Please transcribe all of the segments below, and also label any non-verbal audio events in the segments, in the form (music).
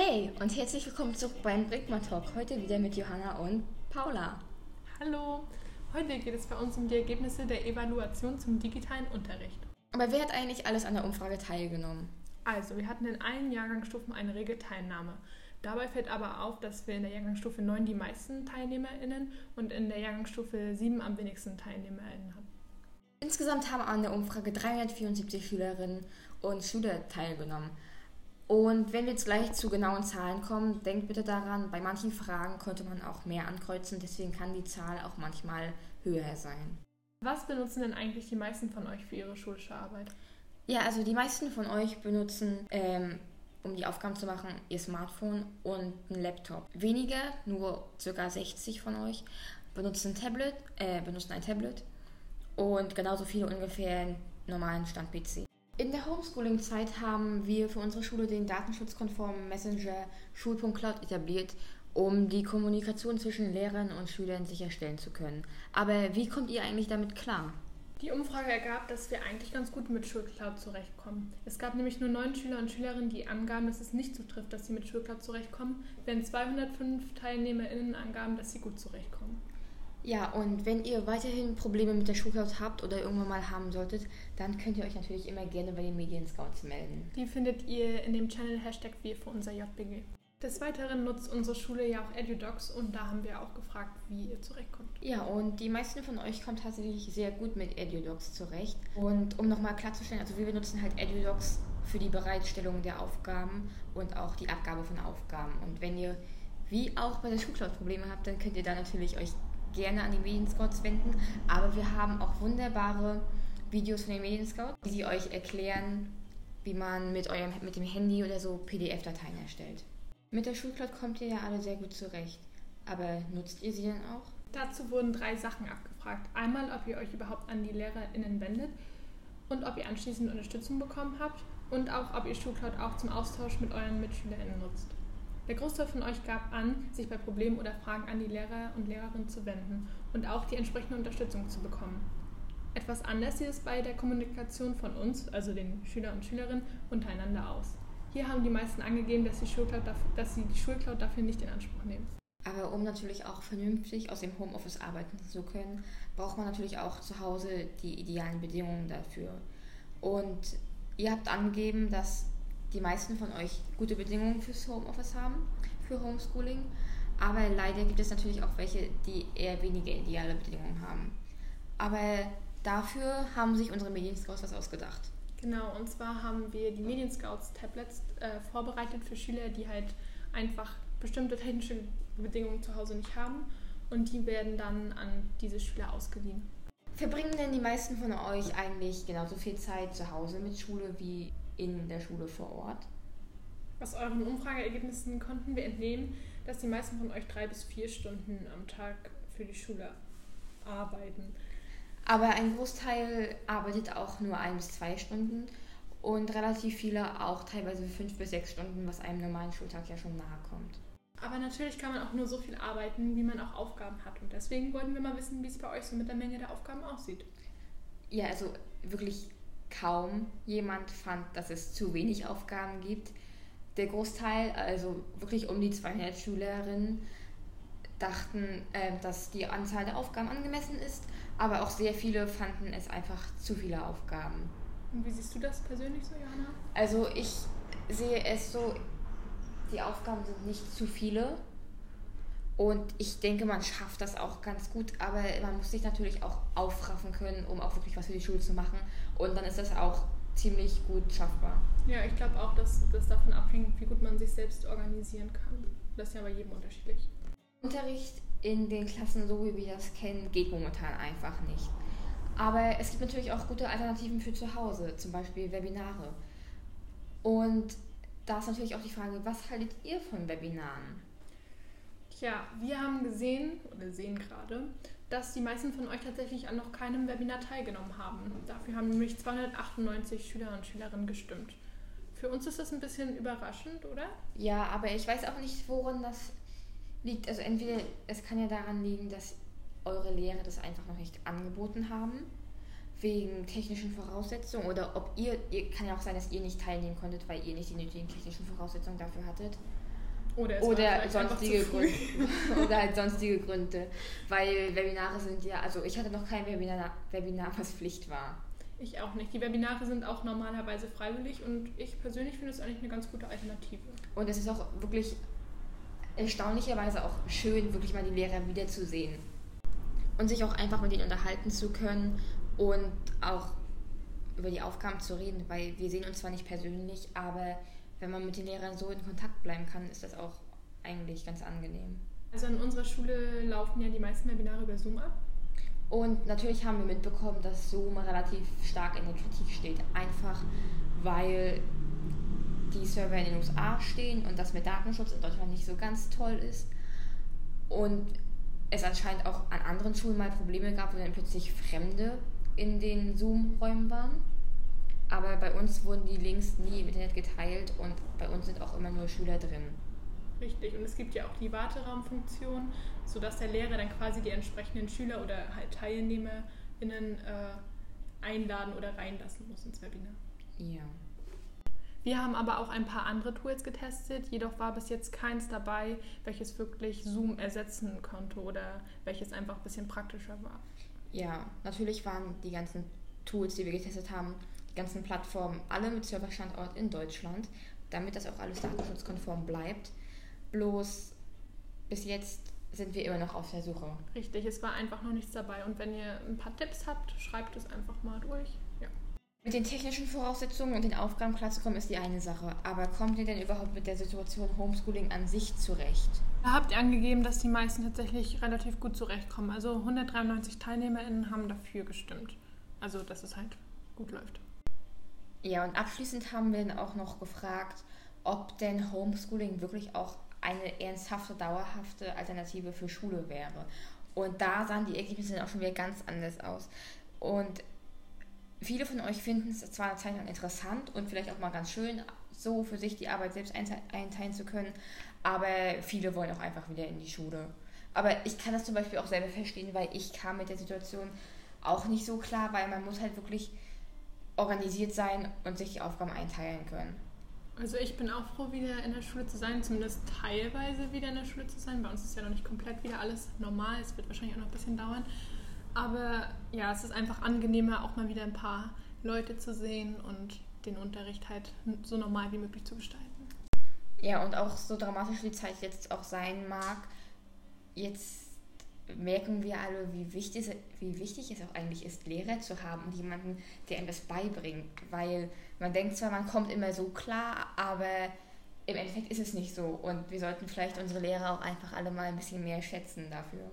Hey und herzlich willkommen zurück beim Brinkmann Talk. Heute wieder mit Johanna und Paula. Hallo, heute geht es bei uns um die Ergebnisse der Evaluation zum digitalen Unterricht. Aber wer hat eigentlich alles an der Umfrage teilgenommen? Also, wir hatten in allen Jahrgangsstufen eine rege Teilnahme. Dabei fällt aber auf, dass wir in der Jahrgangsstufe 9 die meisten TeilnehmerInnen und in der Jahrgangsstufe 7 am wenigsten TeilnehmerInnen hatten. Insgesamt haben an der Umfrage 374 Schülerinnen und Schüler teilgenommen. Und wenn wir jetzt gleich zu genauen Zahlen kommen, denkt bitte daran, bei manchen Fragen konnte man auch mehr ankreuzen, deswegen kann die Zahl auch manchmal höher sein. Was benutzen denn eigentlich die meisten von euch für ihre schulische Arbeit? Ja, also die meisten von euch benutzen, ähm, um die Aufgaben zu machen, ihr Smartphone und einen Laptop. Weniger, nur ca. 60 von euch, benutzen ein Tablet, äh, benutzen ein Tablet und genauso viele ungefähr einen normalen Stand-PC. In der Homeschooling-Zeit haben wir für unsere Schule den datenschutzkonformen Messenger Schul.cloud etabliert, um die Kommunikation zwischen Lehrern und Schülern sicherstellen zu können. Aber wie kommt ihr eigentlich damit klar? Die Umfrage ergab, dass wir eigentlich ganz gut mit Schulcloud zurechtkommen. Es gab nämlich nur neun Schüler und Schülerinnen, die angaben, dass es nicht zutrifft, dass sie mit Schulcloud zurechtkommen, während 205 TeilnehmerInnen angaben, dass sie gut zurechtkommen. Ja, und wenn ihr weiterhin Probleme mit der Schulcloud habt oder irgendwann mal haben solltet, dann könnt ihr euch natürlich immer gerne bei den Medienscouts melden. Die findet ihr in dem Channel Hashtag Wir für unser JBG. Des Weiteren nutzt unsere Schule ja auch EduDocs und da haben wir auch gefragt, wie ihr zurechtkommt. Ja, und die meisten von euch kommen tatsächlich sehr gut mit EduDocs zurecht. Und um nochmal klarzustellen, also wir benutzen halt EduDocs für die Bereitstellung der Aufgaben und auch die Abgabe von Aufgaben. Und wenn ihr wie auch bei der Schulcloud Probleme habt, dann könnt ihr da natürlich euch gerne an die Medienscouts wenden. Aber wir haben auch wunderbare Videos von den Medienscouts, die euch erklären, wie man mit, eurem, mit dem Handy oder so PDF-Dateien erstellt. Mit der Schulcloud kommt ihr ja alle sehr gut zurecht. Aber nutzt ihr sie denn auch? Dazu wurden drei Sachen abgefragt. Einmal, ob ihr euch überhaupt an die LehrerInnen wendet und ob ihr anschließend Unterstützung bekommen habt und auch, ob ihr Schulcloud auch zum Austausch mit euren MitschülerInnen nutzt. Der Großteil von euch gab an, sich bei Problemen oder Fragen an die Lehrer und Lehrerinnen zu wenden und auch die entsprechende Unterstützung zu bekommen. Etwas anders sieht es bei der Kommunikation von uns, also den Schülern und Schülerinnen, untereinander aus. Hier haben die meisten angegeben, dass, die Schulcloud dafür, dass sie die Schulcloud dafür nicht in Anspruch nehmen. Aber um natürlich auch vernünftig aus dem Homeoffice arbeiten zu können, braucht man natürlich auch zu Hause die idealen Bedingungen dafür. Und ihr habt angegeben, dass die meisten von euch gute Bedingungen fürs Homeoffice haben, für Homeschooling. Aber leider gibt es natürlich auch welche, die eher weniger ideale Bedingungen haben. Aber dafür haben sich unsere Medienscouts was ausgedacht. Genau, und zwar haben wir die Medienscouts Tablets äh, vorbereitet für Schüler, die halt einfach bestimmte technische Bedingungen zu Hause nicht haben. Und die werden dann an diese Schüler ausgeliehen. Verbringen denn die meisten von euch eigentlich genauso viel Zeit zu Hause mit Schule wie in der Schule vor Ort? Aus euren Umfrageergebnissen konnten wir entnehmen, dass die meisten von euch drei bis vier Stunden am Tag für die Schule arbeiten. Aber ein Großteil arbeitet auch nur ein bis zwei Stunden und relativ viele auch teilweise fünf bis sechs Stunden, was einem normalen Schultag ja schon nahe kommt. Aber natürlich kann man auch nur so viel arbeiten, wie man auch Aufgaben hat. Und deswegen wollten wir mal wissen, wie es bei euch so mit der Menge der Aufgaben aussieht. Ja, also wirklich kaum jemand fand, dass es zu wenig Aufgaben gibt. Der Großteil, also wirklich um die 200 Schülerinnen, dachten, äh, dass die Anzahl der Aufgaben angemessen ist, aber auch sehr viele fanden es einfach zu viele Aufgaben. Und wie siehst du das persönlich so, Johanna? Also ich sehe es so, die Aufgaben sind nicht zu viele. Und ich denke, man schafft das auch ganz gut, aber man muss sich natürlich auch aufraffen können, um auch wirklich was für die Schule zu machen. Und dann ist das auch ziemlich gut schaffbar. Ja, ich glaube auch, dass das davon abhängt, wie gut man sich selbst organisieren kann. Das ist ja bei jedem unterschiedlich. Unterricht in den Klassen, so wie wir das kennen, geht momentan einfach nicht. Aber es gibt natürlich auch gute Alternativen für zu Hause, zum Beispiel Webinare. Und da ist natürlich auch die Frage, was haltet ihr von Webinaren? Tja, wir haben gesehen oder sehen gerade, dass die meisten von euch tatsächlich an noch keinem Webinar teilgenommen haben. Dafür haben nämlich 298 Schüler und Schülerinnen gestimmt. Für uns ist das ein bisschen überraschend, oder? Ja, aber ich weiß auch nicht, woran das liegt. Also entweder es kann ja daran liegen, dass eure Lehrer das einfach noch nicht angeboten haben, wegen technischen Voraussetzungen, oder ob ihr, ihr kann ja auch sein, dass ihr nicht teilnehmen konntet, weil ihr nicht die nötigen technischen Voraussetzungen dafür hattet. Oder, oder sonstige. Gründe. (laughs) oder halt (laughs) sonstige Gründe. Weil Webinare sind ja, also ich hatte noch kein Webinar, Webinar was Pflicht war. Ich auch nicht. Die Webinare sind auch normalerweise freiwillig und ich persönlich finde es eigentlich eine ganz gute Alternative. Und es ist auch wirklich erstaunlicherweise auch schön, wirklich mal die Lehrer wiederzusehen. Und sich auch einfach mit ihnen unterhalten zu können und auch über die Aufgaben zu reden, weil wir sehen uns zwar nicht persönlich, aber wenn man mit den Lehrern so in Kontakt bleiben kann, ist das auch eigentlich ganz angenehm. Also an unserer Schule laufen ja die meisten Webinare über Zoom ab. Und natürlich haben wir mitbekommen, dass Zoom relativ stark in der Kritik steht. Einfach weil die Server in den USA stehen und das mit Datenschutz in Deutschland nicht so ganz toll ist. Und es anscheinend auch an anderen Schulen mal Probleme gab, wo dann plötzlich Fremde in den Zoom-Räumen waren. Aber bei uns wurden die Links nie im Internet geteilt und bei uns sind auch immer nur Schüler drin. Richtig. Und es gibt ja auch die Warteraumfunktion, sodass der Lehrer dann quasi die entsprechenden Schüler oder halt TeilnehmerInnen äh, einladen oder reinlassen muss ins Webinar. Ja. Wir haben aber auch ein paar andere Tools getestet, jedoch war bis jetzt keins dabei, welches wirklich Zoom ersetzen konnte oder welches einfach ein bisschen praktischer war. Ja, natürlich waren die ganzen Tools, die wir getestet haben, die ganzen Plattformen, alle mit Serverstandort in Deutschland, damit das auch alles datenschutzkonform bleibt. Bloß bis jetzt sind wir immer noch auf der Suche. Richtig, es war einfach noch nichts dabei. Und wenn ihr ein paar Tipps habt, schreibt es einfach mal durch. Ja. Mit den technischen Voraussetzungen und den Aufgaben klarzukommen, ist die eine Sache. Aber kommt ihr denn überhaupt mit der Situation Homeschooling an sich zurecht? Da habt ihr angegeben, dass die meisten tatsächlich relativ gut zurechtkommen. Also 193 TeilnehmerInnen haben dafür gestimmt. Also, dass es halt gut läuft. Ja, und abschließend haben wir dann auch noch gefragt, ob denn Homeschooling wirklich auch eine ernsthafte, dauerhafte Alternative für Schule wäre. Und da sahen die Ergebnisse dann auch schon wieder ganz anders aus. Und viele von euch finden es zwar eine Zeit lang interessant und vielleicht auch mal ganz schön, so für sich die Arbeit selbst einte- einteilen zu können, aber viele wollen auch einfach wieder in die Schule. Aber ich kann das zum Beispiel auch selber verstehen, weil ich kam mit der Situation auch nicht so klar, weil man muss halt wirklich organisiert sein und sich die Aufgaben einteilen können. Also ich bin auch froh, wieder in der Schule zu sein, zumindest teilweise wieder in der Schule zu sein. Bei uns ist ja noch nicht komplett wieder alles normal, es wird wahrscheinlich auch noch ein bisschen dauern. Aber ja, es ist einfach angenehmer, auch mal wieder ein paar Leute zu sehen und den Unterricht halt so normal wie möglich zu gestalten. Ja, und auch so dramatisch die Zeit jetzt auch sein mag, jetzt merken wir alle, wie wichtig, es- wie wichtig es auch eigentlich ist, Lehrer zu haben und jemanden, der einem das beibringt. Weil man denkt zwar, man kommt immer so klar, aber im Endeffekt ist es nicht so. Und wir sollten vielleicht unsere Lehrer auch einfach alle mal ein bisschen mehr schätzen dafür.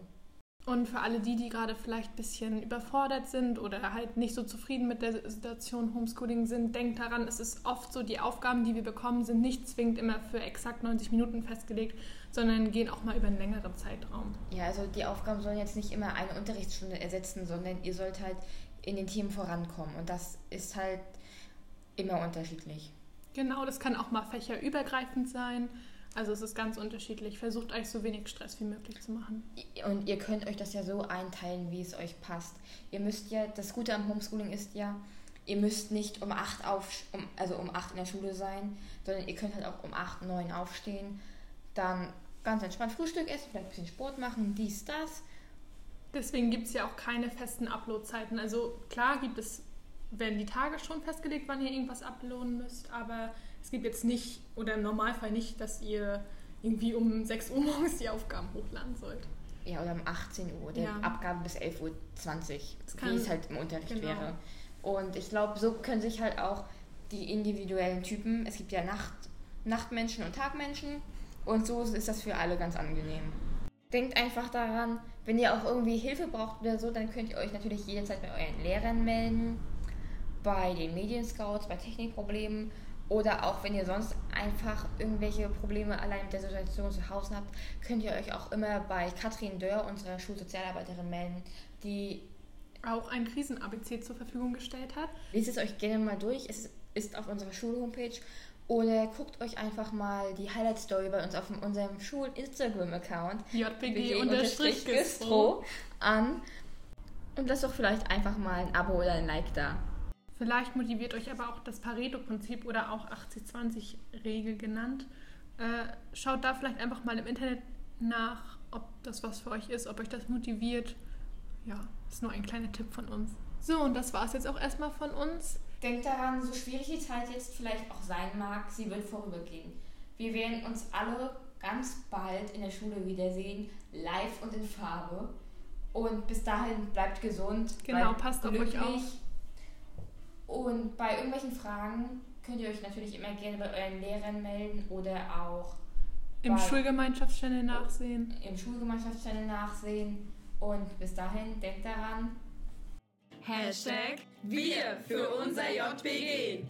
Und für alle die, die gerade vielleicht ein bisschen überfordert sind oder halt nicht so zufrieden mit der Situation Homeschooling sind, denkt daran, es ist oft so, die Aufgaben, die wir bekommen, sind nicht zwingend immer für exakt 90 Minuten festgelegt, sondern gehen auch mal über einen längeren Zeitraum. Ja, also die Aufgaben sollen jetzt nicht immer eine Unterrichtsstunde ersetzen, sondern ihr sollt halt in den Themen vorankommen. Und das ist halt immer unterschiedlich. Genau, das kann auch mal fächerübergreifend sein. Also es ist ganz unterschiedlich. Versucht euch so wenig Stress wie möglich zu machen. Und ihr könnt euch das ja so einteilen, wie es euch passt. Ihr müsst ja, das Gute am Homeschooling ist ja, ihr müsst nicht um 8 auf, um, also um 8 in der Schule sein, sondern ihr könnt halt auch um 8, 9 aufstehen, dann ganz entspannt Frühstück essen, vielleicht ein bisschen Sport machen, dies, das. Deswegen gibt es ja auch keine festen Upload-Zeiten. Also klar gibt es, werden die Tage schon festgelegt, wann ihr irgendwas uploaden müsst, aber es gibt jetzt nicht, oder im Normalfall nicht, dass ihr irgendwie um 6 Uhr (laughs) morgens die Aufgaben hochladen sollt. Ja, oder um 18 Uhr, der Ja. Abgabe bis 11.20 Uhr, wie es halt im Unterricht genau. wäre. Und ich glaube, so können sich halt auch die individuellen Typen, es gibt ja Nacht, Nachtmenschen und Tagmenschen, und so ist das für alle ganz angenehm. Denkt einfach daran, wenn ihr auch irgendwie Hilfe braucht oder so, dann könnt ihr euch natürlich jederzeit bei euren Lehrern melden, bei den Medienscouts, bei Technikproblemen oder auch wenn ihr sonst einfach irgendwelche Probleme allein mit der Situation zu Hause habt, könnt ihr euch auch immer bei Katrin Dörr, unserer Schulsozialarbeiterin, melden, die Auch ein Krisen-ABC zur Verfügung gestellt hat. Lest es euch gerne mal durch. Es ist auf unserer Schul-Homepage. Oder guckt euch einfach mal die Highlight-Story bei uns auf unserem Schul-Instagram-Account JPG-Gistro. an. Und lasst doch vielleicht einfach mal ein Abo oder ein Like da. Vielleicht motiviert euch aber auch das Pareto-Prinzip oder auch 80-20-Regel genannt, Äh, schaut da vielleicht einfach mal im Internet nach, ob das was für euch ist, ob euch das motiviert. Ja, ist nur ein kleiner Tipp von uns. So, und das war es jetzt auch erstmal von uns. Denkt daran, so schwierig die Zeit jetzt vielleicht auch sein mag, sie wird vorübergehen. Wir werden uns alle ganz bald in der Schule wiedersehen, live und in Farbe. Und bis dahin bleibt gesund. Genau, passt auf euch auf. Und bei irgendwelchen Fragen könnt ihr euch natürlich immer gerne bei euren Lehrern melden oder auch im Schulgemeinschaftschannel nachsehen. Im Schulgemeinschaftschannel nachsehen. Und bis dahin, denkt daran. Hashtag Wir für unser JPG.